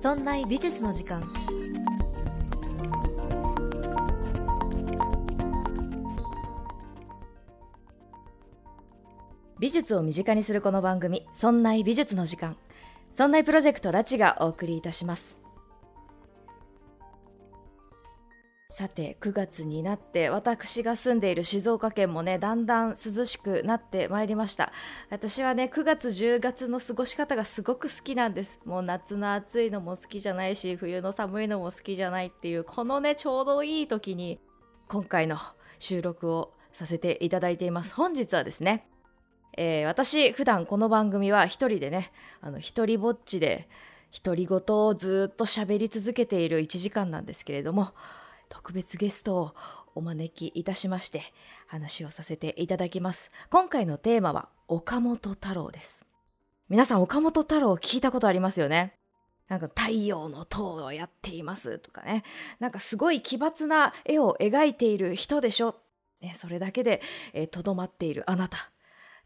そんな美術の時間。美術を身近にするこの番組「そんな美術の時間」そんなプロジェクトラチがお送りいたします。さて9月になって私が住んでいる静岡県もねだんだん涼しくなってまいりました。私はね9月10月の過ごし方がすごく好きなんです。もう夏の暑いのも好きじゃないし冬の寒いのも好きじゃないっていうこのねちょうどいい時に今回の収録をさせていただいています。本日はですねえー、私普段この番組は一人でねあの一人ぼっちで独り言をずっと喋り続けている1時間なんですけれども特別ゲストをお招きいたしまして話をさせていただきます。今回のテーマは岡本太郎です。皆さん岡本太郎聞いたことありますよね？なんか太陽の塔をやっていますとかね。なんかすごい奇抜な絵を描いている人でしょ、ね、それだけでとど、まっているあなた。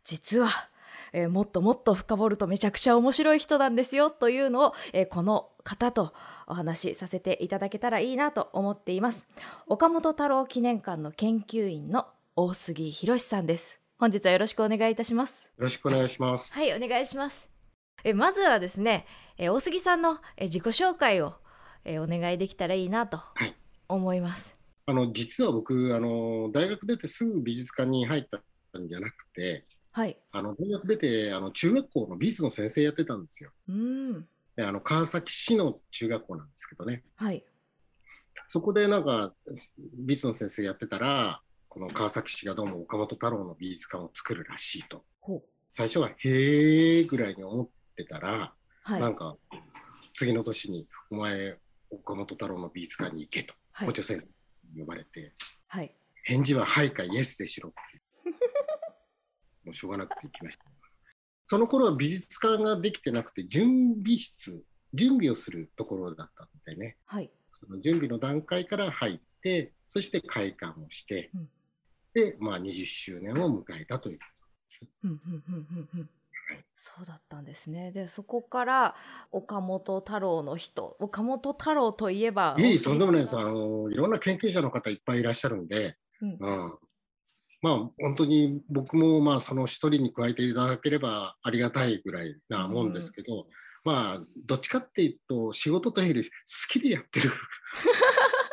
実は、えー、もっともっと深掘るとめちゃくちゃ面白い人なんですよというのを、えー、この方とお話しさせていただけたらいいなと思っています。岡本太郎記念館の研究員の大杉博さんです。本日はよろしくお願いいたします。よろしくお願いします。はいお願いします。えまずはですねえ大杉さんのえ自己紹介をえお願いできたらいいなと思います、はい、あの実は僕あの大学出てすぐ美術館に入ったんじゃなくてはい、あの大学出てあの中学校の美術の先生やってたんですよ。うん。であの川崎市の中学校なんですけどね、はい、そこでなんか美術の先生やってたらこの川崎市がどうも岡本太郎の美術館を作るらしいと。最初は「へえ」ぐらいに思ってたら、はい、なんか次の年に「お前岡本太郎の美術館に行け」と、校長先生に呼ばれて、はい、返事は「はい」か「イエス」でしろってもうしょうがなくて行きました。その頃は美術館ができてなくて準備室準備をするところだったんでね、はい、その準備の段階から入ってそして開館をして、うん、で、まあ、20周年を迎えたということです。うんうんうんうんうんそうだったんですね。で、そこから岡本太郎の人、岡本太郎といえば。いい、とんでもないです。あの、いろんな研究者の方いっぱいいらっしゃるんで、うん、うん、まあ、本当に僕もまあその一人に加えていただければありがたいぐらいなもんですけど、うん、まあどっちかっていうと仕事というより好きでやってる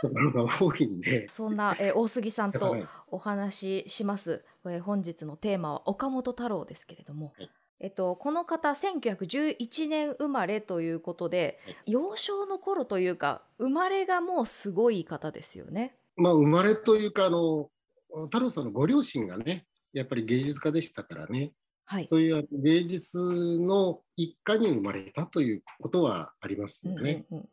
ところが多いんで。そんな、え大杉さんとお話しします、え本日のテーマは岡本太郎ですけれども、はい、えっと、この方1911年生まれということで、はい、幼少の頃というか生まれがもうすごい方ですよね。まあ、生まれというかあの太郎さんのご両親がねやっぱり芸術家でしたからね、はい、そういう芸術の一家に生まれたということはありますよね。うんうん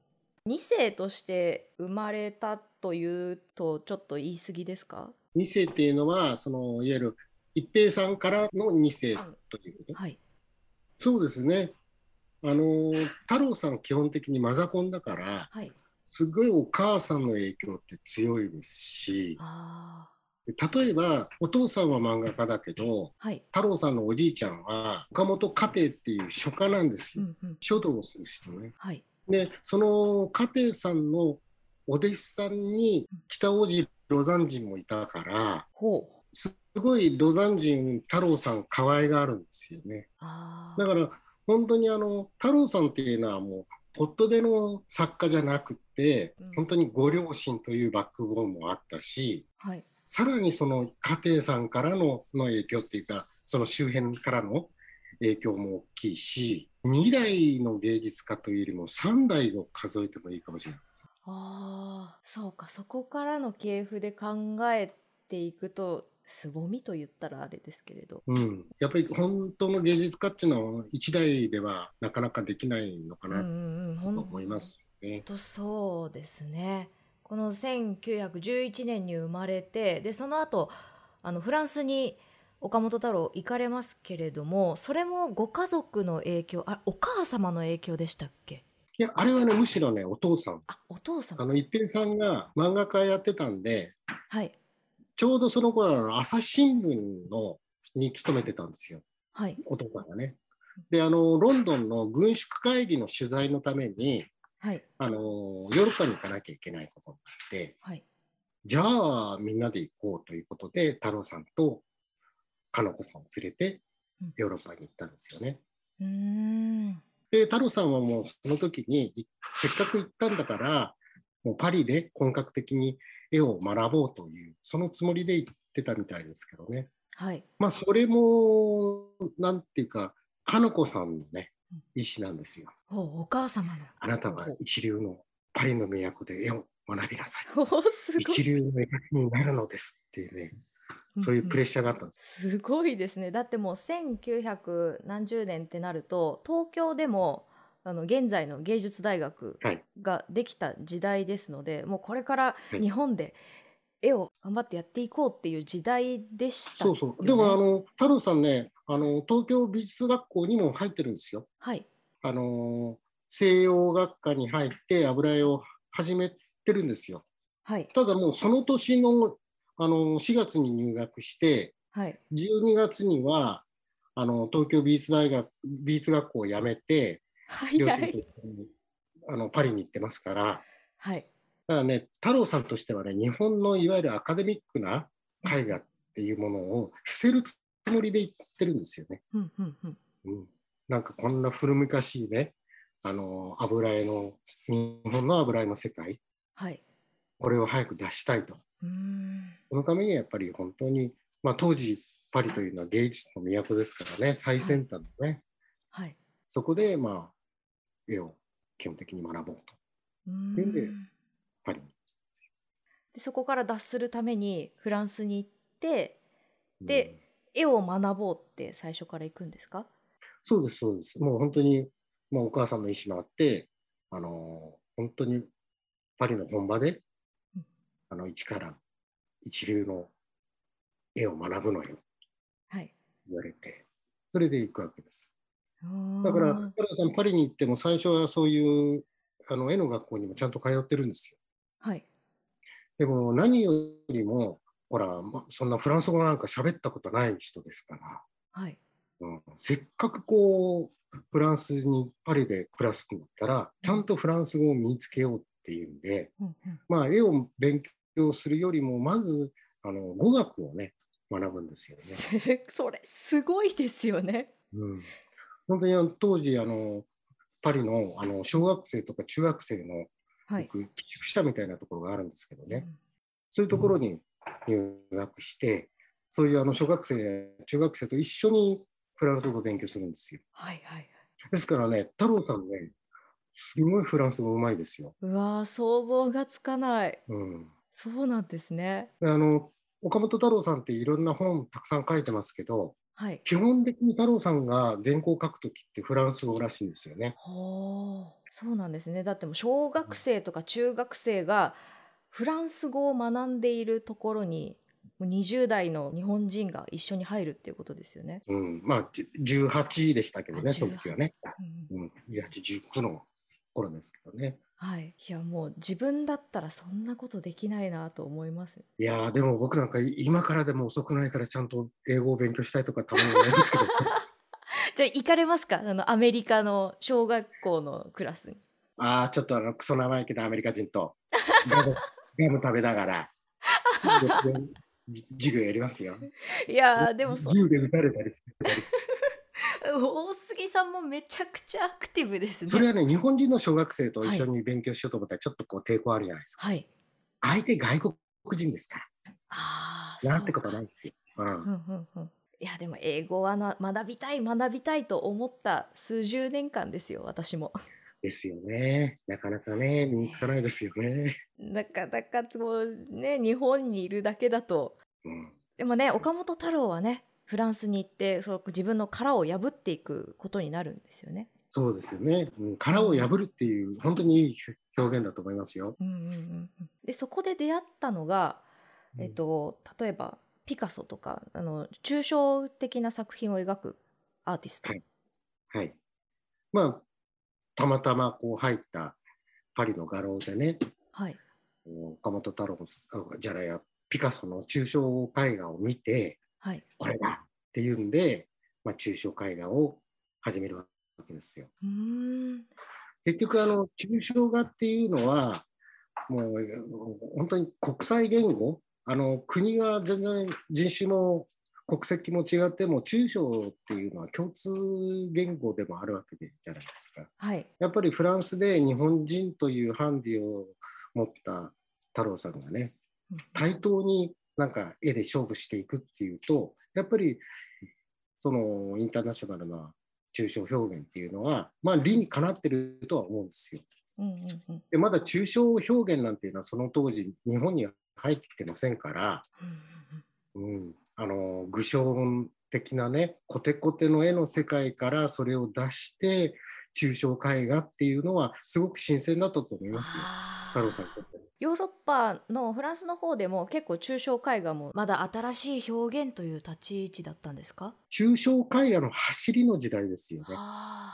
うん。2世として生まれたというとちょっと言い過ぎですか？2世っていうのはそのいわゆる一平さんからの2世という、はい、そうですね。あの太郎さん基本的にマザコンだから、はい、すごいお母さんの影響って強いですしあ例えばお父さんは漫画家だけど、はい、太郎さんのおじいちゃんは岡本家庭っていう書家なんですよ、うんうん、書道をする人ね。はい、でその家庭さんのお弟子さんに北大路魯山人もいたから、う。ん、すごい魯山人太郎さん可愛があるんですよね。だから本当にあの太郎さんっていうのはもうポットでの作家じゃなくて、うん、本当にご両親というバックボーンもあったし、はいさらにその家庭さんからのの影響っていうかその周辺からの影響も大きいし2代の芸術家というよりも3代を数えてもいいかもしれないです。あそうかそこからの系譜で考えていくと凄みと言ったらあれですけれど、うん、やっぱり本当の芸術家っていうのは1代ではなかなかできないのかなと思いますね。本当そうですね。この1911年に生まれてでその後あのフランスに岡本太郎行かれますけれどもそれもご家族の影響あお母様の影響でしたっけ？いやあれはねむしろねお父さん。あお父さんあの一平さんが漫画家やってたんで、はい、ちょうどその頃の朝日新聞のに勤めてたんですよ、はい、お父さんがね。であのロンドンの軍縮会議の取材のためにはい、あのヨーロッパに行かなきゃいけないことになって、はい、じゃあみんなで行こうということで太郎さんとかの子さんを連れてヨーロッパに行ったんですよね。うん。で太郎さんはもうその時にせっかく行ったんだからもうパリで本格的に絵を学ぼうというそのつもりで行ってたみたいですけどね。はい、まあそれもなんていうかかの子さんのね意思なんですよ。おお母様の。あなたは一流のパリの都で絵を学びなさい。一流の絵描きになるのですっていうね。そういうプレッシャーがあったんです。うんうん、すごいですね。だってもう1900何十年ってなると東京でもあの現在の芸術大学ができた時代ですので、はい、もうこれから日本で絵を頑張ってやっていこうっていう時代でした、ね、そうそう。でもあの太郎さんね、あの東京美術学校にも入ってるんですよ。はい。あの西洋学科に入って油絵を始めてるんですよ。はい。ただもうその年のあの4月に入学して、はい、12月にはあの東京美術大学美術学校を辞めて、はい、あのパリに行ってますから、はい、ただね太郎さんとしてはね日本のいわゆるアカデミックな絵画っていうものを捨てるつもりで言ってるんですよね。うんうんうん。うん、なんかこんな古昔ねあの油絵の日本の油絵の世界、はい、これを早く出したいと。そのためにやっぱり本当に、まあ、当時パリというのは芸術の都ですからね最先端のね、はい、そこでまあ絵を基本的に学ぼうと。いうん。でパリに。でそこから脱するためにフランスに行ってで、絵を学ぼうって最初から行くんですか？そうですそうです。もう本当に、まあ、お母さんの意思もあってあの本当にパリの本場であの一から一流の絵を学ぶのよ、はい、言われて。それで行くわけです。だから原田さんパリに行っても最初はそういうあの絵の学校にもちゃんと通ってるんですよ。はい、でも何よりもほら、ま、そんなフランス語なんか喋ったことない人ですから、はい。うん、せっかくこうフランスにパリで暮らすんだったらちゃんとフランス語を身につけようっていうんで、うんうん、まあ絵を勉強するよりもまずあの語学をね学ぶんですよね。それすごいですよね。うん、本当に当時あのパリのあの小学生とか中学生の僕、はい、寄付したみたいなところがあるんですけどね、うん、そういうところに入学して、そういうあの小学生中学生と一緒にフランス語を勉強するんですよ。はいはい、ですからね太郎さんねすごいフランス語うまいですよ。うわ想像がつかない。うん、そうなんですね。あの岡本太郎さんっていろんな本たくさん書いてますけど、はい、基本的に太郎さんが原稿を書くときってフランス語らしいんですよね。はあ、そうなんですね。だっても小学生とか中学生がフランス語を学んでいるところに20代の日本人が一緒に入るっていうことですよね。うん、まあ18でしたけどね、その時はね。うん、うん、18、19の頃ですけどね。はい、いやもう自分だったらそんなことできないなと思います。いやでも僕なんか今からでも遅くないからちゃんと英語を勉強したいとかたまに思いますけど、じゃあ行かれますか？あのアメリカの小学校のクラスに。ああちょっとあのクソ生意気なアメリカ人と ガム食べながら授業やりますよ。いやでもそ銃で撃たれたりしてたり。大杉さんもめちゃくちゃアクティブですね。それはね、日本人の小学生と一緒に勉強しようと思ったら、ちょっとこう抵抗あるじゃないですか。はい。相手外国人ですから。ああ。なんてことないですよ。うん。うんうんうんいやでも英語はな学びたい学びたいと思った数十年間ですよ私も。ですよね。なかなかね身につかないですよね。なかなかこうね日本にいるだけだと。うん、でもね岡本太郎はねフランスに行ってそう自分の殻を破っていくことになるんですよね。そうですよね、うん、殻を破るっていう本当にいい表現だと思いますよ。うんうんうん、でそこで出会ったのが、えっと、例えばピカソとかあの抽象的な作品を描くアーティスト。はい、はい、まあたまたまこう入ったパリの画廊でね、はい、岡本太郎じゃないやピカソの抽象絵画を見て、はい、これだっていうんで、まあ、抽象絵画を始めるわけですよ。うん。結局あの抽象画っていうのはもう本当に国際言語？あの国は全然人種も国籍も違っても抽象っていうのは共通言語でもあるわけじゃないですか。はい、やっぱりフランスで日本人というハンディを持った太郎さんがね対等になんか絵で勝負していくっていうとやっぱりそのインターナショナルな抽象表現っていうのはまあ理にかなってるとは思うんですよ。うんうんうん、でまだ抽象表現なんていうのはその当時日本に入ってきてませんから、うん、あの具象的なねコテコテの絵の世界からそれを出して抽象絵画っていうのはすごく新鮮だったと思いますよ。太郎さんヨーロッパのフランスの方でも結構抽象絵画もまだ新しい表現という立ち位置だったんですか？抽象絵画の走りの時代ですよね。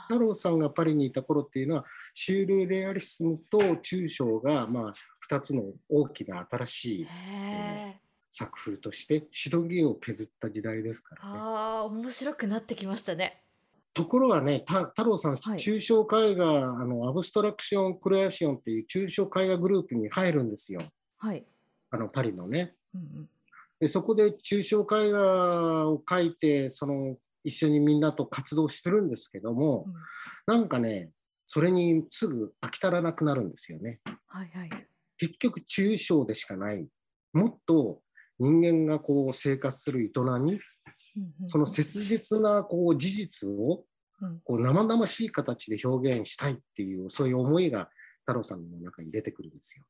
太郎さんがパリにいた頃っていうのはシュールレアリスムと抽象がまあ2つの大きな新しい作風としてしのぎを削った時代ですからね。ああ面白くなってきましたね。ところがね、太郎さん、抽象絵画、あのアブストラクション・クレアションっていう抽象絵画グループに入るんですよ。はい、あのパリのね。うんうん、でそこで抽象絵画を描いてその一緒にみんなと活動してるんですけども、うん、なんかねそれにすぐ飽き足らなくなるんですよね。はいはい、結局抽象でしかないもっと人間がこう生活する営み、その切実なこう事実をこう生々しい形で表現したいっていうそういう思いが太郎さんの中に出てくるんですよ。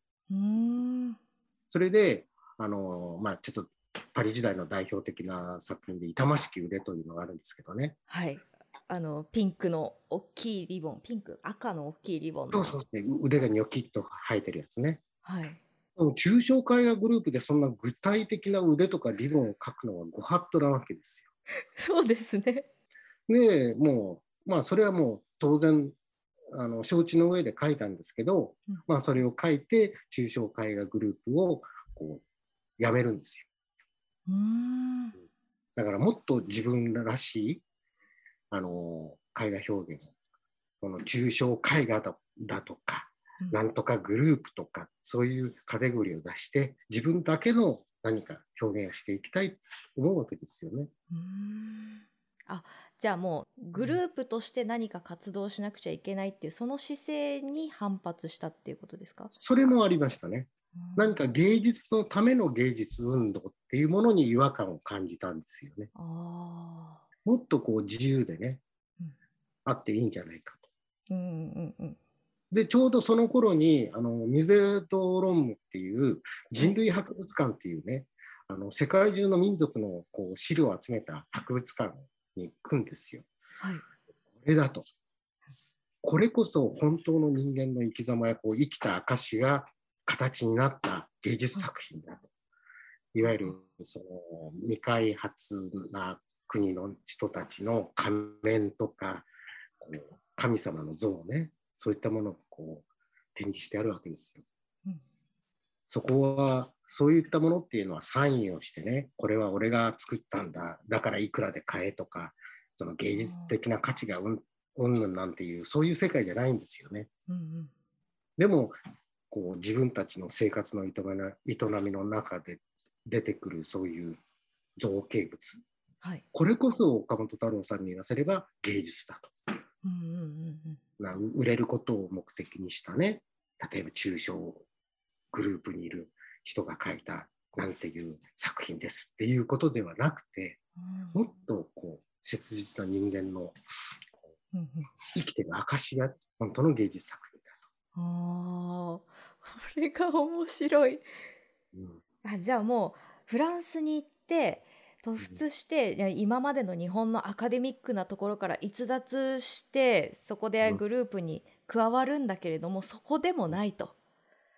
それであの、まあ、ちょっとパリ時代の代表的な作品で「痛ましき腕」というのがあるんですけどね。はい。あのピンクの大きいリボンピンク赤の大きいリボンそうそう、ね、腕がニョキッと生えてるやつね。はい抽象絵画グループでそんな具体的な腕とかリボンを描くのはご法度なわけですよ。そうですね。で、もう、まあ、それはもう当然、あの承知の上で書いたんですけど、うん、まあ、それを書いて、抽象絵画グループをこうやめるんですよ。うんだからもっと自分らしいあの絵画表現この抽象絵画だとかなんとかグループとかそういうカテゴリーを出して自分だけの何か表現をしていきたいと思うわけですよね。うんあじゃあもうグループとして何か活動しなくちゃいけないっていうその姿勢に反発したっていうことですか？それもありましたね。何か芸術のための芸術運動っていうものに違和感を感じたんですよね。もっとこう自由でね、うん、あっていいんじゃないかと。うんうんうん、で、ちょうどその頃に、あの、ミュゼドロンムっていう人類博物館っていうね、あの、世界中の民族のこう資料を集めた博物館に行くんですよ。はい。これだと。これこそ本当の人間の生き様やこう生きた証が形になった芸術作品だと。いわゆるその未開発な国の人たちの仮面とかこう神様の像ねそういったものをこう展示してあるわけですよ。うん、そこはそういったものっていうのはサインをしてねこれは俺が作ったんだだからいくらで買えとかその芸術的な価値がうんぬんなんていうそういう世界じゃないんですよね。うんうん、でもこう自分たちの生活の営みの中で出てくるそういう造形物、はい、これこそ岡本太郎さんに言わせれば芸術だと。うんうんうんな売れることを目的にしたね。例えば中小グループにいる人が描いたなんていう作品ですっていうことではなくて、うん、もっとこう切実な人間の生きてる証が本当の芸術作品だと。あこれが面白い。うん、あじゃあもうフランスに行って突出して、今までの日本のアカデミックなところから逸脱してそこでグループに加わるんだけれども、そこでもないと。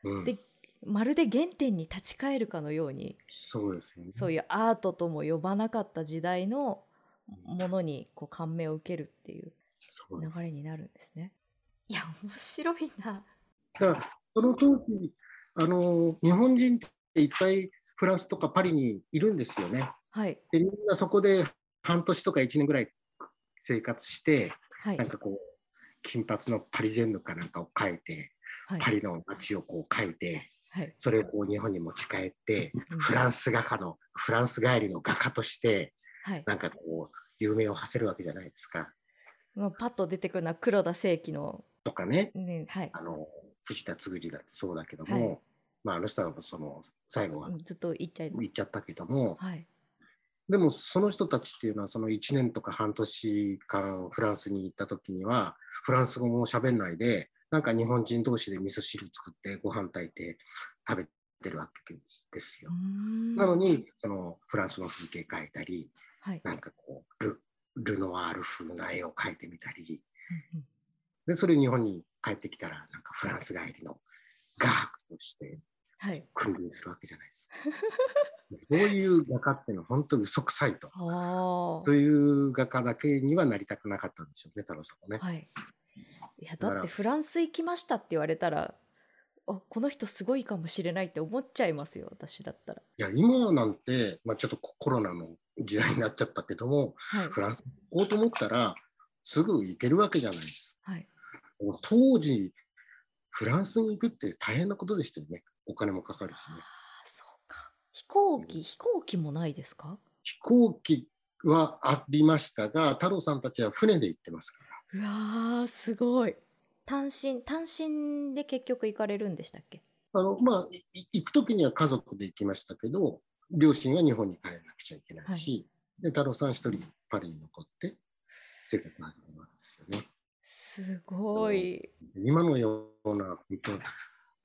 うん、でまるで原点に立ち返るかのようにそうですよ、ね、そういうアートとも呼ばなかった時代のものにこう感銘を受けるっていう流れになるんですね。いや面白いな。だその当時あの日本人っていっぱいフランスとかパリにいるんですよね。はい、でみんなそこで半年とか1年ぐらい生活して、はい、なんかこう金髪のパリジェンヌかなんかを描いて、はい、パリの街をこう描いて、はい、それをこう日本に持ち帰って、うん、フランス画家のフランス帰りの画家として、はい、なんかこう有名を馳せるわけじゃないですか。もうパッと出てくるのは黒田清輝の。とかね、ねはい、あの藤田嗣治だってそうだけども、はい、まあ、あの人はその最後はずっと言っちゃいっちゃったけども、はい、でもその人たちっていうのはその1年とか半年間フランスに行った時にはフランス語も喋んないでなんか日本人同士で味噌汁作ってご飯炊いて食べてるわけですよ。なのにそのフランスの風景描いたり、はい、なんかこうルルノワール風な絵を描いてみたり、でそれ日本に帰ってきたらなんかフランス帰りの画伯として君臨するわけじゃないですか。そういう画家っていうのは本当に嘘くさいと。そういう画家だけにはなりたくなかったんでしょうね、太郎さんもね。はい、いやだってフランス行きましたって言われたら、あこの人すごいかもしれないって思っちゃいますよ、私だったら。いや、今なんて、まあ、ちょっとコロナの時代になっちゃったけども、はい、フランス行こうと思ったら、すぐ行けるわけじゃないです。はい、当時、フランスに行くって大変なことでしたよね。お金もかかるしね。飛行機、飛行機もないですか？飛行機はありましたが、太郎さんたちは船で行ってますから。うわー、すごい。単身、単身で結局行かれるんでしたっけ？あの、まあ、行く時には家族で行きましたけど、両親は日本に帰らなくちゃいけないし、はい、で太郎さん一人パリに残って生活が始まるわけですよね。すごい。今のような、本当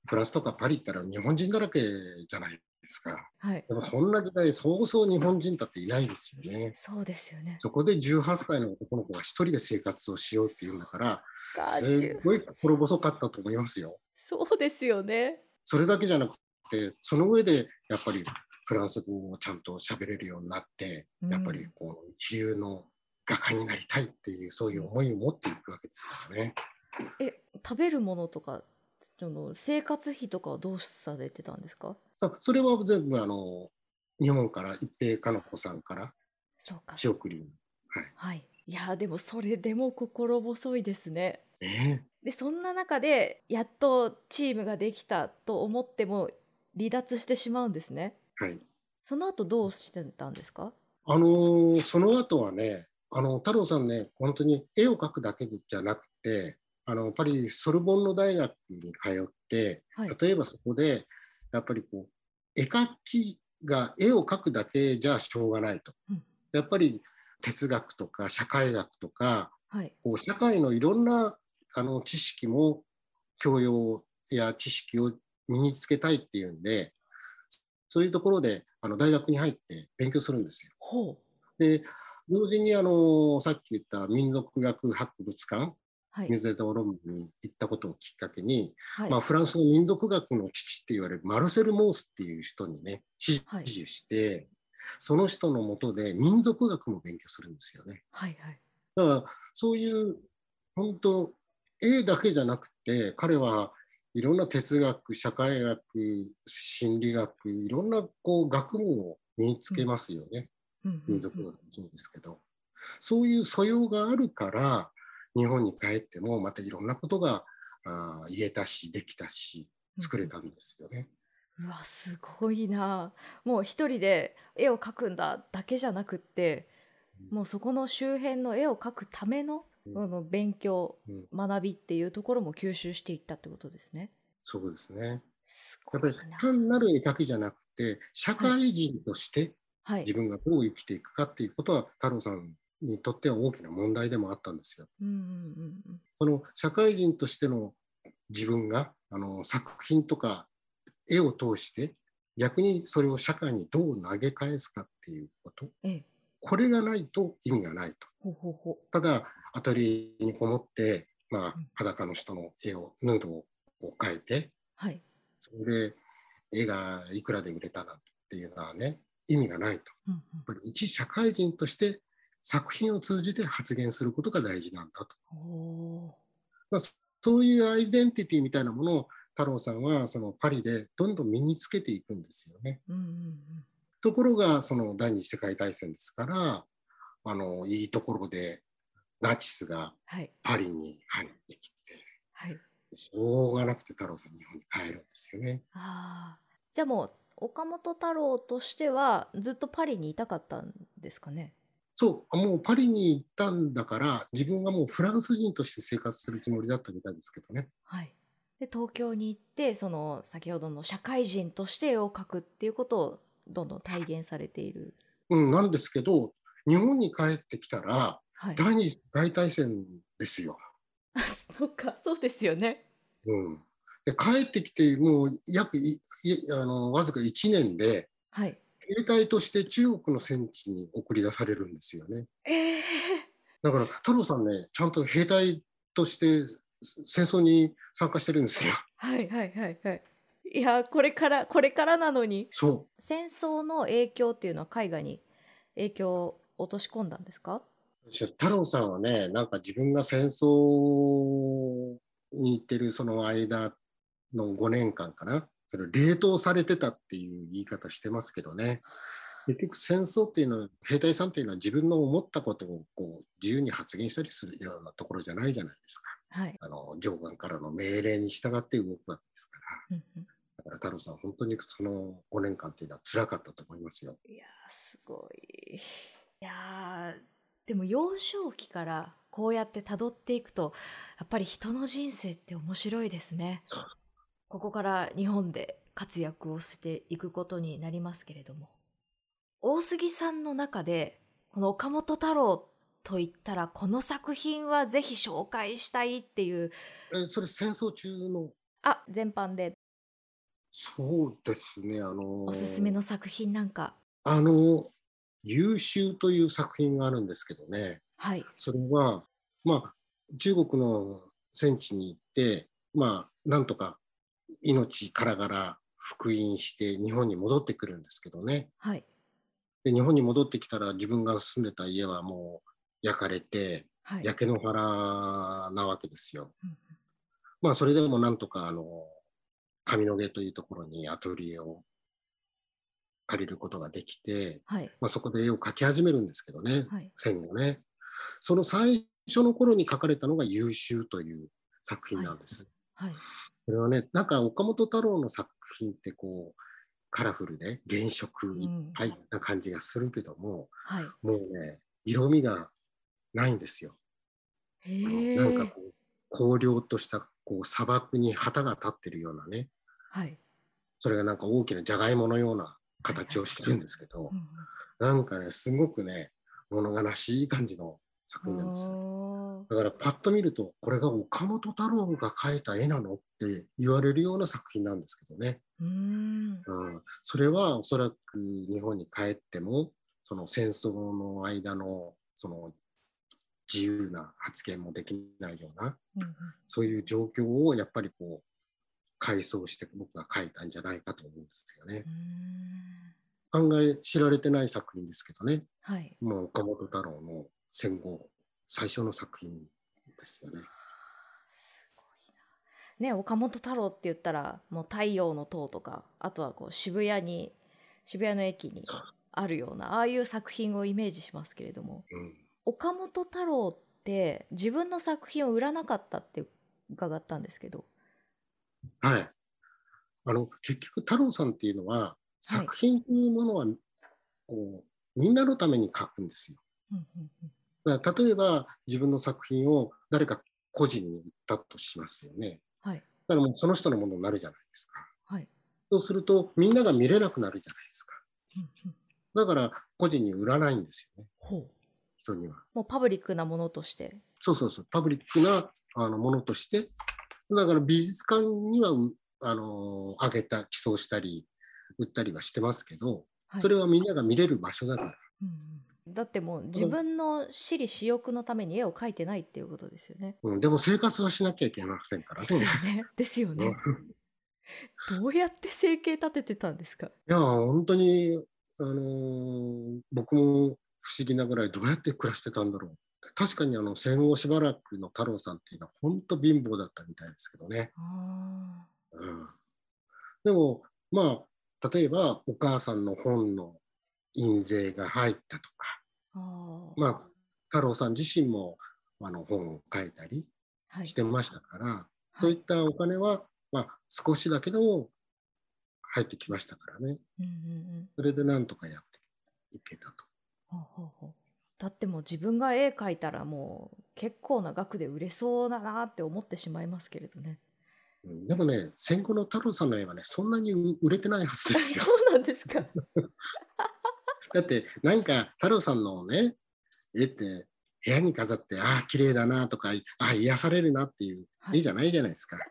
フランスとかパリ行ったら日本人だらけじゃないですか。はい。でもそんな時代、そうそう日本人だっていないですよね。そうですよね。そこで18歳の男の子が一人で生活をしようっていうんだから、すごい心細かったと思いますよ。そうですよね。それだけじゃなくて、その上でやっぱりフランス語をちゃんと喋れるようになって、うん、やっぱりこう一流の画家になりたいっていうそういう思いを持っていくわけですからね。え食べるものとかその生活費とかはどうされてたんですか？あそれは全部あの日本から一平かの子さんから仕送りはい、はい、いやでもそれでも心細いですね。えー、でそんな中でやっとチームができたと思っても離脱してしまうんですね。はい、その後どうしてたんですか？あのー、その後はねあの太郎さんね本当に絵を描くだけじゃなくてあのパリソルボンの大学に通って、はい、例えばそこでやっぱりこう絵描きが絵を描くだけじゃしょうがないと、うん、やっぱり哲学とか社会学とか、はい、こう社会のいろんなあの知識も教養や知識を身につけたいっていうんでそういうところであの大学に入って勉強するんですよ。で同時にあのさっき言った民族学博物館はい、ミュゼ・ド・ロムに行ったことをきっかけに、はい、まあ、フランスの民族学の父って言われるマルセル・モースっていう人にね指示して、はい、その人のもとで民族学も勉強するんですよね。はいはい、だからそういう本当絵だけじゃなくて彼はいろんな哲学社会学心理学いろんなこう学問を身につけますよね、うん、民族学もそうですけど、そういう素養があるから日本に帰ってもまたいろんなことがあ言えたしできたし作れたんですよね。うわすごいな。もう一人で絵を描くんだだけじゃなくって、うん、もうそこの周辺の絵を描くための,、うん、の勉強、うん、学びっていうところも吸収していったってことですね。そうですね。やっぱり単なる絵描きじゃなくて社会人として自分がどう生きていくかっていうことは、太郎さんにとっては大きな問題でもあったんですよ。うんうんうん、その社会人としての自分があの作品とか絵を通して逆にそれを社会にどう投げ返すかっていうこと、ええ、これがないと意味がないと。ほうほうほう。ただアトリエにこもって、まあ、裸の人の絵をヌードを描いて、はい、それで絵がいくらで売れたなんていうのはね意味がないと。うんうん、やっぱり一社会人として作品を通じて発言することが大事なんだと。まあ、そういうアイデンティティみたいなものを太郎さんはそのパリでどんどん身につけていくんですよね。うんうんうん、ところがその第二次世界大戦ですからあのいいところでナチスがパリに入ってきて、はい、しょうがなくて太郎さん日本に帰るんですよね。あじゃあもう岡本太郎としてはずっとパリにいたかったんですかね？そうもうパリに行ったんだから自分はもうフランス人として生活するつもりだったみたいですけどね。はいで東京に行ってその先ほどの社会人として絵を描くっていうことをどんどん体現されている。うん、なんですけど日本に帰ってきたら、はい、第二次世界大戦ですよ。そっかそうですよね。うん、で帰ってきてもう約いあのわずか1年で、はい、兵隊として中国の戦地に送り出されるんですよね。えー、だから太郎さんねちゃんと兵隊として戦争に参加してるんですよ。はいはいはいはい。いやこれからこれからなのにそう戦争の影響っていうのは海外に影響を落とし込んだんですか？太郎さんはねなんか自分が戦争に行ってるその間の5年間かな冷凍されてたっていう言い方してますけどね。結局戦争っていうのは兵隊さんっていうのは自分の思ったことをこう自由に発言したりするようなところじゃないじゃないですか、はい、あの上官からの命令に従って動くわけですから、うんうん、だから太郎さん本当にその5年間っていうのは辛かったと思いますよ。いやすごい。いやでも幼少期からこうやってたどっていくとやっぱり人の人生って面白いですね。ここから日本で活躍をしていくことになりますけれども大杉さんの中でこの岡本太郎と言ったらこの作品はぜひ紹介したいっていうえそれ戦争中の？あ全般で。そうですねあのおすすめの作品なんか？あの優秀という作品があるんですけどね、はい、それはまあ中国の戦地に行ってまあなんとか命からがら復員して日本に戻ってくるんですけどね、はい、で日本に戻ってきたら自分が住んでた家はもう焼かれて、はい、焼け野原なわけですよ。うん、まあそれでもなんとかあの上野毛というところにアトリエを借りることができて、はい、まあ、そこで絵を描き始めるんですけどね、はい、戦後ね。その最初の頃に描かれたのが「優秀」という作品なんです。はい、これはねなんか岡本太郎の作品ってこうカラフルで原色いっぱいな感じがするけども、うん、もうね色味がないんですよ。なんかこう荒涼としたこう砂漠に旗が立ってるようなね、はい、それがなんか大きなじゃがいものような形をしてるんですけど、なんかねすごくね物悲しい感じの作品なんです。だからパッと見るとこれが岡本太郎が描いた絵なのって言われるような作品なんですけどね。うん。うん、それはおそらく日本に帰ってもその戦争の間のその自由な発言もできないような、うん、そういう状況をやっぱりこう回想して僕が書いたんじゃないかと思うんですよね。案外知られてない作品ですけどね、はい、もう岡本太郎の戦後最初の作品ですよね。ね、岡本太郎って言ったらもう「太陽の塔」とかあとはこう渋谷に渋谷の駅にあるようなああいう作品をイメージしますけれども、うん、岡本太郎って自分の作品を売らなかったって伺ったんですけど。はい。あの結局太郎さんっていうのは作品というものは、こうみんなのために書くんですよ。だから例えば自分の作品を誰か個人に売ったとしますよね。はい、だからもうその人のものになるじゃないですか。はい、そうするとみんなが見れなくなるじゃないですか。だから個人に売らないんですよね。ほう人には。もうパブリックなものとして。そうそうそう、パブリックなあのものとして、だから美術館にはあの上げた、寄贈したり、売ったりはしてますけど、はい、それはみんなが見れる場所だから。うんだってもう自分の私利私欲のために絵を描いてないっていうことですよね。うん、でも生活はしなきゃいけませんからね。ですよね。ですよね。どうやって生計立ててたんですか？いや本当に、あのー、僕も不思議なぐらいどうやって暮らしてたんだろう確かにあの戦後しばらくの太郎さんっていうのは本当貧乏だったみたいですけどね。うん、でもまあ例えばお母さんの本の印税が入ったとかまあ太郎さん自身もあの本を書いたりしてましたから、はい、そういったお金は、まあ、少しだけでも入ってきましたからね、うんうんうん、それでなんとかやっていけたと。ほうほうほうだってもう自分が絵描いたらもう結構な額で売れそうだなって思ってしまいますけれどね。でもね、戦後の太郎さんの絵はね、そんなに売れてないはずですよ。そうなんですか。だって、なんか太郎さんのね、絵って部屋に飾って、ああ、綺麗だなとか、ああ、癒されるなっていう絵じゃないじゃないですか。はい、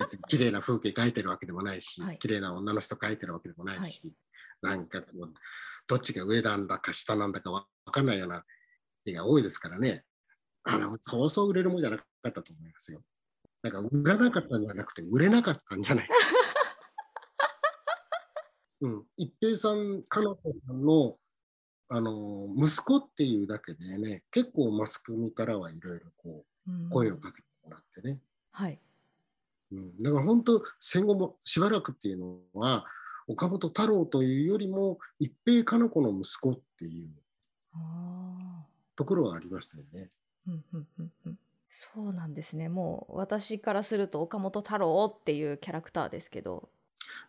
別に綺麗な風景描いてるわけでもないし、はい、綺麗な女の人描いてるわけでもないし、はい、なんかこう、どっちが上なんだか下なんだかわかんないような絵が多いですからね。あの、そうそう売れるもんじゃなかったと思いますよ。なんか売らなかったんじゃなくて売れなかったんじゃないか。うん、一平さん、かなこさんのあの息子っていうだけでね、結構マスコミからはいろいろこう声をかけてもらってね。はい。うん、だから本当戦後もしばらくっていうのは岡本太郎というよりも一平かな子の息子っていうところはありましたよね。うんうんうんうんそうなんですね。もう私からすると岡本太郎っていうキャラクターですけど。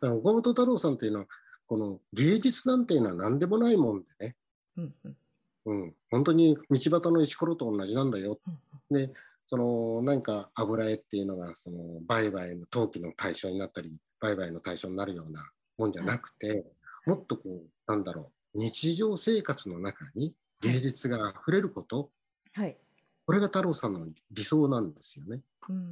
岡本太郎さんっていうのは、この芸術なんていうのは何でもないもんでね。うんうん。うん、本当に道端の石ころと同じなんだよ。うんうん、で、その何か油絵っていうのがその売買の投機の対象になったり、売買の対象になるようなもんじゃなくて、はい、もっとこう、なんだろう、日常生活の中に芸術が溢れること。はい。これが太郎さんの理想なんですよね。うんうん。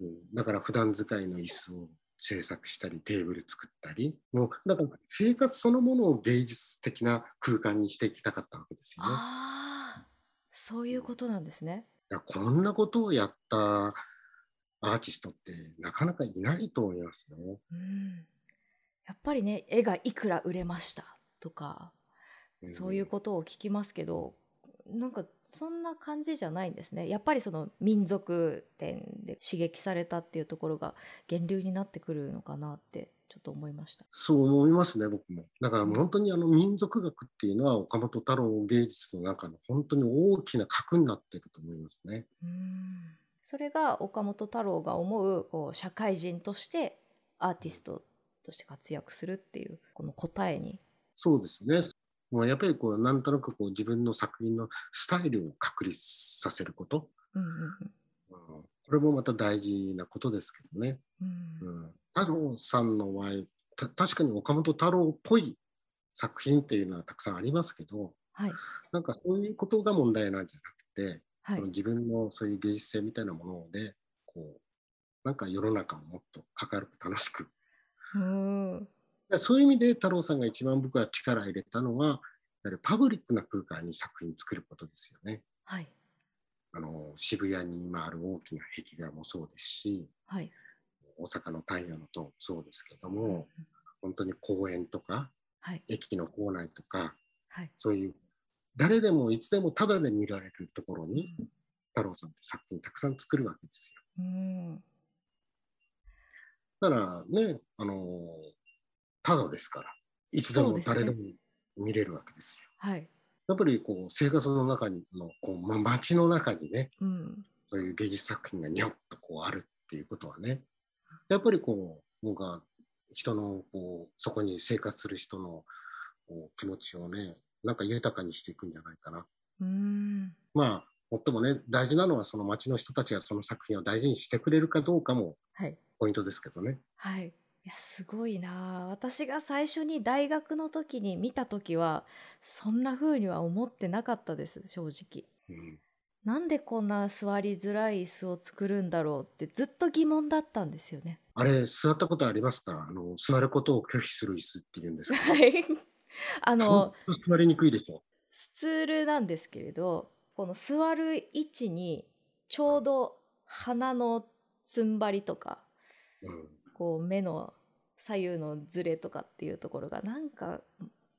うん、だから普段使いの椅子を制作したりテーブル作ったりもうだから生活そのものを芸術的な空間にしていきたかったわけですよね。あそういうことなんですね。こんなことをやったアーティストってなかなかいないと思いますよ。うん、やっぱりね絵がいくら売れましたとか、そういうことを聞きますけどなんかそんな感じじゃないんですね。やっぱりその民族点で刺激されたっていうところが源流になってくるのかなってちょっと思いました。そう思いますね僕も。だから本当にあの民族学っていうのは岡本太郎芸術の中の本当に大きな核になっていると思いますね。うん。それが岡本太郎が思うこう社会人としてアーティストとして活躍するっていうこの答えに。そうですねもうやっぱりこうなんとなくこう自分の作品のスタイルを確立させること、うんうんうん、これもまた大事なことですけどね。うん、太郎さんの場合確かに岡本太郎っぽい作品っていうのはたくさんありますけど、はい、なんかそういうことが問題なんじゃなくて、はい、その自分のそういう芸術性みたいなものでこうなんか世の中をもっと明るく楽しく、うん、そういう意味で太郎さんが一番僕は力を入れたのは、パブリックな空間に作品作ることですよね。はい、あの渋谷に今ある大きな壁画もそうですし、はい、大阪の太陽の塔そうですけども、うん、本当に公園とか、はい、駅の構内とか、はい、そういう誰でもいつでもタダで見られるところに、うん、太郎さんって作品たくさん作るわけですよ。うん、だからね、あのただですから、いつでも誰でも見れるわけですよ。はい、やっぱりこう生活の中にのこう、ま、街の中にね、うん、そういう芸術作品がにょっとこうあるっていうことはね、やっぱりこう僕は人のこうそこに生活する人のこう気持ちをね、なんか豊かにしていくんじゃないかな。うんまあ最もね大事なのはその町の人たちがその作品を大事にしてくれるかどうかもポイントですけどね。はい、はいいや、すごいな私が最初に大学の時に見た時は、そんな風には思ってなかったです、正直。うん。なんでこんな座りづらい椅子を作るんだろうってずっと疑問だったんですよね。あれ、座ったことありますか？あの、座ることを拒否する椅子っていうんですか、はい。あの、座りにくいでしょ。スツールなんですけれど、この座る位置にちょうど鼻のつんばりとか、うんこう目の左右のズレとかっていうところがなんか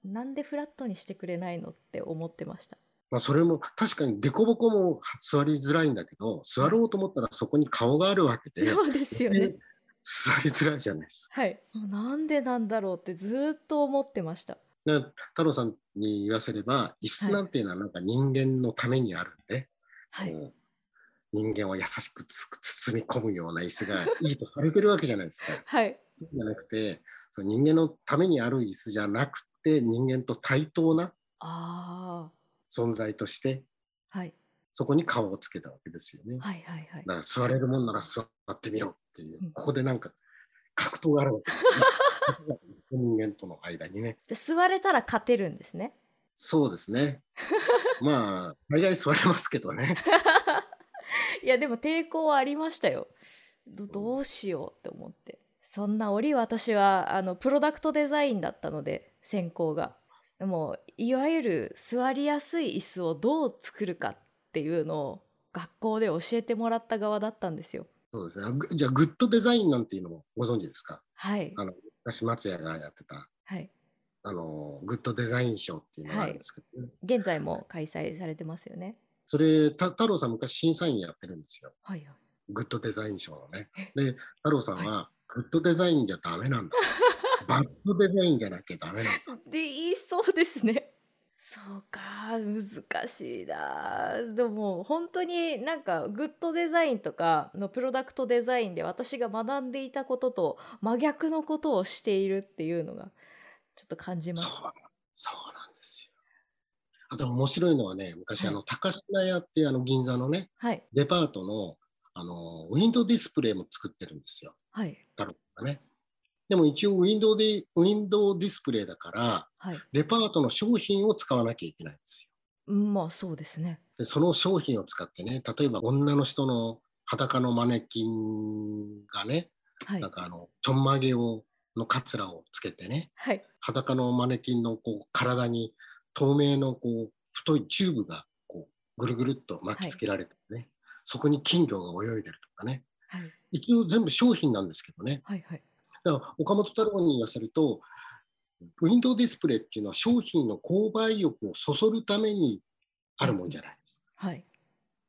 なんでフラットにしてくれないのって思ってました。まあ、それも確かに凸凹も座りづらいんだけど座ろうと思ったらそこに顔があるわけで そうですよね座りづらいじゃないですか。はい、なんでなんだろうってずっと思ってました。太郎さんに言わせれば椅子なんていうのはなんか人間のためにあるんで、はい、人間を優しく包み込むような椅子がいいとされてるわけじゃないですか。はい。そうじゃなくて、その人間のためにある椅子じゃなくて、人間と対等な存在として、はい、そこに顔をつけたわけですよね。はいはいはい。だから座れるもんなら座ってみろっていう、うん、ここでなんか格闘があるわけです 人間との間にね。じゃ座れたら勝てるんですね。そうですね。まあ、大概座れますけどね。いや、でも抵抗はありましたよ。どどうしようって思って。そんな折私はあのプロダクトデザインだったので専攻が。でもいわゆる座りやすい椅子をどう作るかっていうのを学校で教えてもらった側だったんですよ。そうですね。じゃあグッドデザインなんていうのもご存知ですか？はい。あの昔松屋がやってた。はい。あのグッドデザイン賞っていうのがあるんですけど、ねはい、現在も開催されてますよね。それた太郎さん昔審査員やってるんですよ。はいはい。グッドデザイン賞のね。で太郎さんは、グッドデザインじゃダメなんだ。バッドデザインじゃなきゃダメなんだ。で言いそうですね。そうか難しいなでも本当になんかグッドデザインとかのプロダクトデザインで私が学んでいたことと真逆のことをしているっていうのがちょっと感じます。そうそう。あと面白いのはね昔、あの高島屋ってあの銀座のね、はい、デパートのあのウィンドウディスプレイも作ってるんですよ。はい、だろうね。でも一応ウィンドウで、ウィンドウディスプレイだから、はい、デパートの商品を使わなきゃいけないんですよ。まあそうですね。で、その商品を使ってね、例えば女の人の裸のマネキンがね、はい、なんかあの、ちょんまげを、のカツラをつけてね、はい、裸のマネキンのこう体に透明のこう太いチューブがこうぐるぐるっと巻きつけられてね、はい、そこに金魚が泳いでるとかね、はい、一応全部商品なんですけどね、はいはい、だから岡本太郎に言わせると、ウィンドウディスプレイっていうのは商品の購買欲をそそるためにあるもんじゃないですか。はい。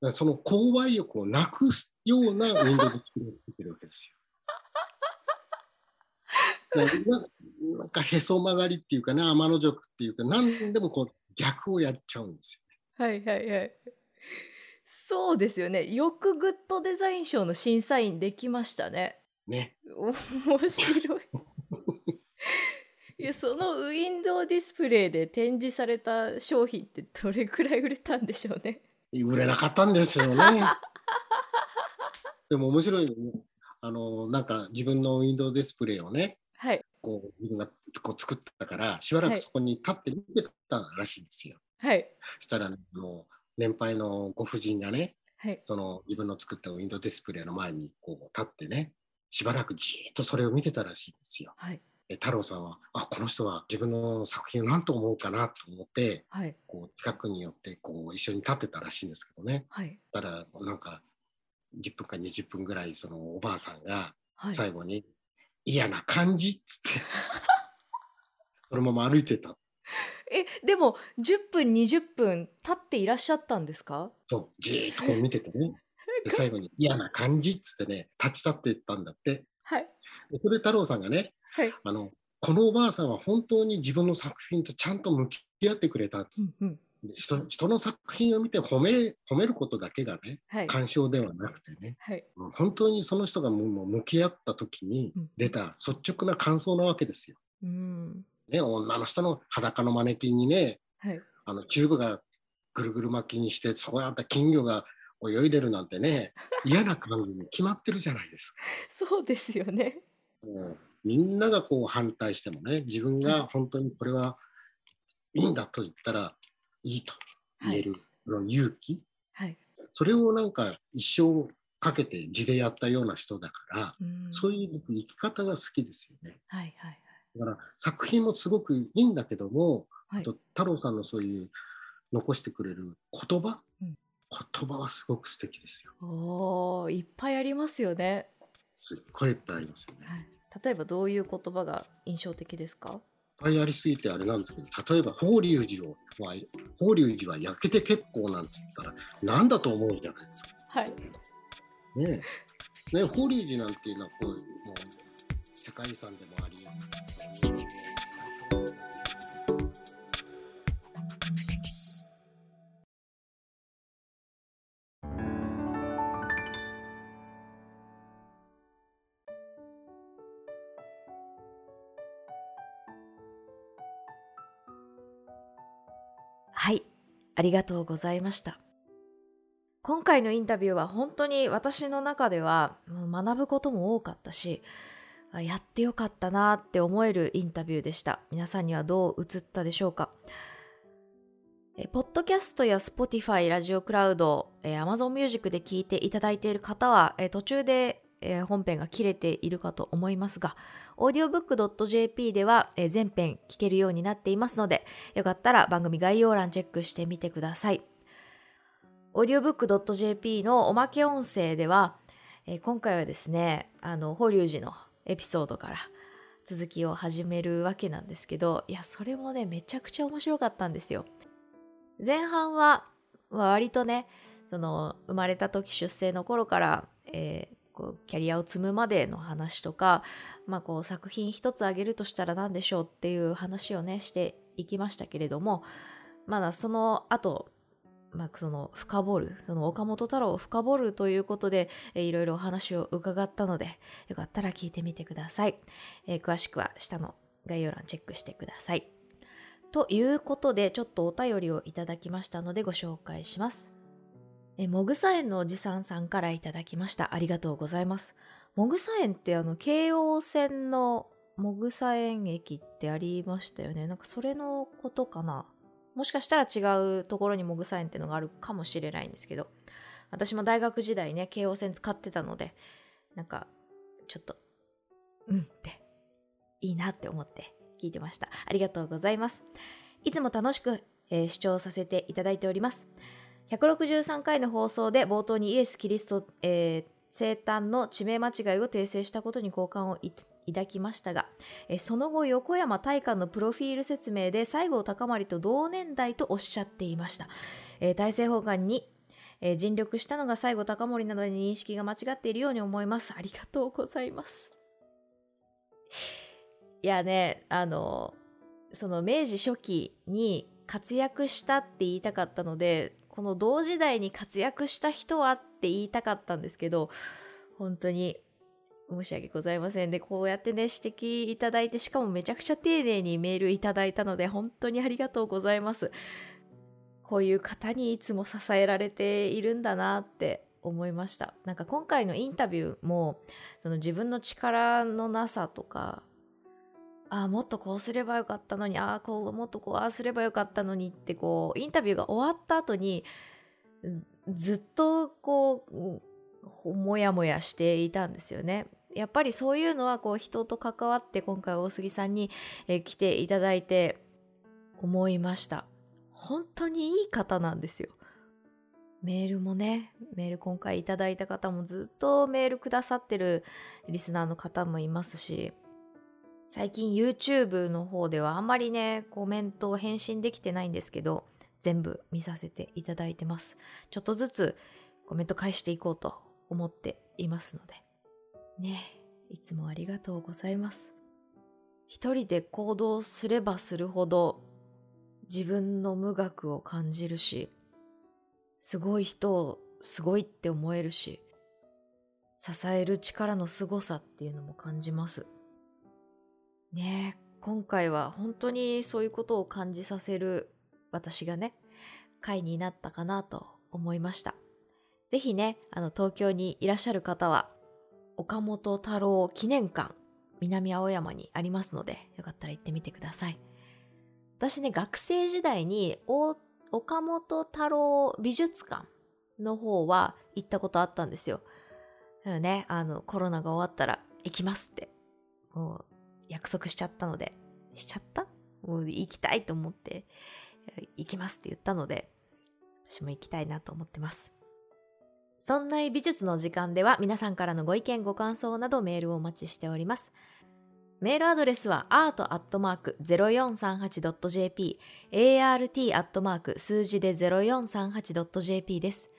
だからその購買欲をなくすようなウィンドウディスプレイを作ってるわけですよ。なんかへそ曲がりっていうかね、天の塾っていうか、何でもこう逆をやっちゃうんですよ、ね。はいはいはい。そうですよね。よくグッドデザイン賞の審査員できましたね。ね。面白い。いやそのウィンドウディスプレイで展示された商品ってどれくらい売れたんでしょうね。売れなかったんですよね。でも面白い、ね、あのなんか自分のウィンドウディスプレイをね、はい、こう自分がこう作ったからしばらくそこに立って見てたらしいんですよ。はい、したら、ね、もう年配のご婦人がね、はい、その自分の作ったウィンドウディスプレイの前にこう立ってねしばらくじっとそれを見てたらしいんですよ。はい、太郎さんはあこの人は自分の作品を何と思うかなと思って、はい、こう近くに寄ってこう一緒に立ってたらしいんですけどね。はい、たらなんか10分か20分ぐらいそのおばあさんが最後に、嫌な感じっつって。そのまま歩いてた。えでも10分20分経っていらっしゃったんですか？そう。じーっとこう見ててね。で最後に嫌な感じっつってね立ち去っていったんだって。はい、それ太郎さんがね、はい、あのこのおばあさんは本当に自分の作品とちゃんと向き合ってくれた、うんうん、人人の作品を見て褒め褒めることだけがね、はい、鑑賞ではなくてね、はい、本当にその人がもう向き合った時に出た率直な感想なわけですよ。うん、ね、女の人の裸のマネキンにね、はい、あのチューブがぐるぐる巻きにしてそこにあった金魚が泳いでるなんてね、嫌な感じに決まってるじゃないですか。そうですよね。もうみんながこう反対してもね、自分が本当にこれはいいんだと言ったらいいと言える、はい、勇気、はい、それをなんか一生かけて字でやったような人だから、うん、そういう生き方が好きですよね。はいはいはい、だから作品もすごくいいんだけども、はい、あと太郎さんのそういう残してくれる言葉、うん。言葉はすごく素敵ですよ。おいっぱいありますよね。すっごいいっぱいありますよね。はい、例えばどういう言葉が印象的ですか？ぱいありすぎてあれなんですけど例えば法隆寺を法隆寺は焼けて結構なんつったら何だと思うじゃないですか。はい。ねえ。ね法隆寺なんていうのはこうもう世界遺産でもありりがとうございました。今回のインタビューは本当に私の中では学ぶことも多かったし、やってよかったなって思えるインタビューでした。皆さんにはどう映ったでしょうか？えポッドキャストや Spotify、ラジオクラウド、え Amazon Music で聞いていただいている方は、え途中で、え本編が切れているかと思いますが、audiobook.jp では、え全編聞けるようになっていますので、よかったら番組概要欄チェックしてみてください。audiobook.jp のおまけ音声では、え今回はですね、あの、法隆寺のエピソードから続きを始めるわけなんですけど、いや、それもね、めちゃくちゃ面白かったんですよ。前半は割とねその生まれた時出生の頃から、えー、こうキャリアを積むまでの話とか、まあ、こう作品一つ挙げるとしたら何でしょうっていう話をねしていきましたけれどもまだその後まあ、その深掘る、その岡本太郎を深掘るということで、えー、いろいろお話を伺ったので、よかったら聞いてみてください。えー、詳しくは下の概要欄チェックしてください。ということで、ちょっとお便りをいただきましたのでご紹介します。え、もぐさ園のおじさんさんからいただきました。ありがとうございます。もぐさ園ってあの、京王線のもぐさ園駅ってありましたよね。なんかそれのことかな。もしかしたら違うところにもぐさ園ってのがあるかもしれないんですけど、私も大学時代ね、京王線使ってたので、なんか、ちょっと、うんって、いいなって思って聞いてました。ありがとうございます。いつも楽しく、えー、視聴させていただいております。163回の放送で冒頭にイエス・キリスト、えー、生誕の地名間違いを訂正したことに好感を抱きましたが、えその後横山大観のプロフィール説明で西郷隆盛と同年代とおっしゃっていました。えー、大政奉還に、え、尽力したのが西郷隆盛などで認識が間違っているように思います。ありがとうございます。いやね、あの、その明治初期に活躍したって言いたかったので、この同時代に活躍した人はって言いたかったんですけど、本当に申し訳ございませんで、こうやってね、指摘いただいて、しかもめちゃくちゃ丁寧にメールいただいたので、本当にありがとうございます。こういう方にいつも支えられているんだなって思いました。なんか今回のインタビューも、その自分の力のなさとか、ああもっとこうすればよかったのにああこうもっとこうああすればよかったのにってこうインタビューが終わった後にずっとこうもやもやしていたんですよね。やっぱりそういうのはこう人と関わって今回大杉さんに、え来ていただいて思いました。本当にいい方なんですよ。メールもね、メール今回いただいた方もずっとメールくださってるリスナーの方もいますし、最近 YouTube の方ではあんまりね、コメントを返信できてないんですけど、全部見させていただいてます。ちょっとずつコメント返していこうと思っていますので。ねいつもありがとうございます。一人で行動すればするほど自分の無学を感じるし、すごい人をすごいって思えるし、支える力の凄さっていうのも感じます。ね今回は本当にそういうことを感じさせる私がね、回になったかなと思いました。ぜひね、あの東京にいらっしゃる方は、岡本太郎記念館、南青山にありますので、よかったら行ってみてください。私ね、学生時代に岡本太郎美術館の方は行ったことあったんですよ。ね、あの、コロナが終わったら行きますって、もう約束しちゃったので、しちゃった？もう行きたいと思って、行きますって言ったので、私も行きたいなと思ってます。そんな美術の時間では皆さんからのご意見ご感想などメールをお待ちしております。メールアドレスは art.0438.jp art. 数字で 0438.jp です。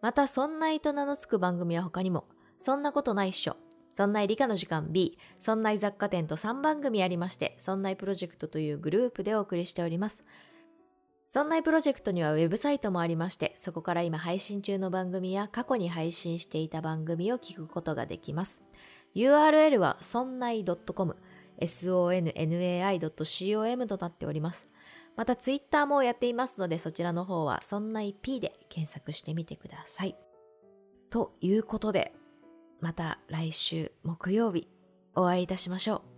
また、そんないと名の付く番組は他にも、そんなことないっしょ、そんな理科の時間 B、そんな雑貨店と3番組ありまして、そんなプロジェクトというグループでお送りしております。そんなプロジェクトにはウェブサイトもありまして、そこから今配信中の番組や過去に配信していた番組を聞くことができます。URL はそんない .com、sonnai.com となっております。またツイッターもやっていますので、そちらの方はそんない P で検索してみてください。ということで、また来週木曜日お会いいたしましょう。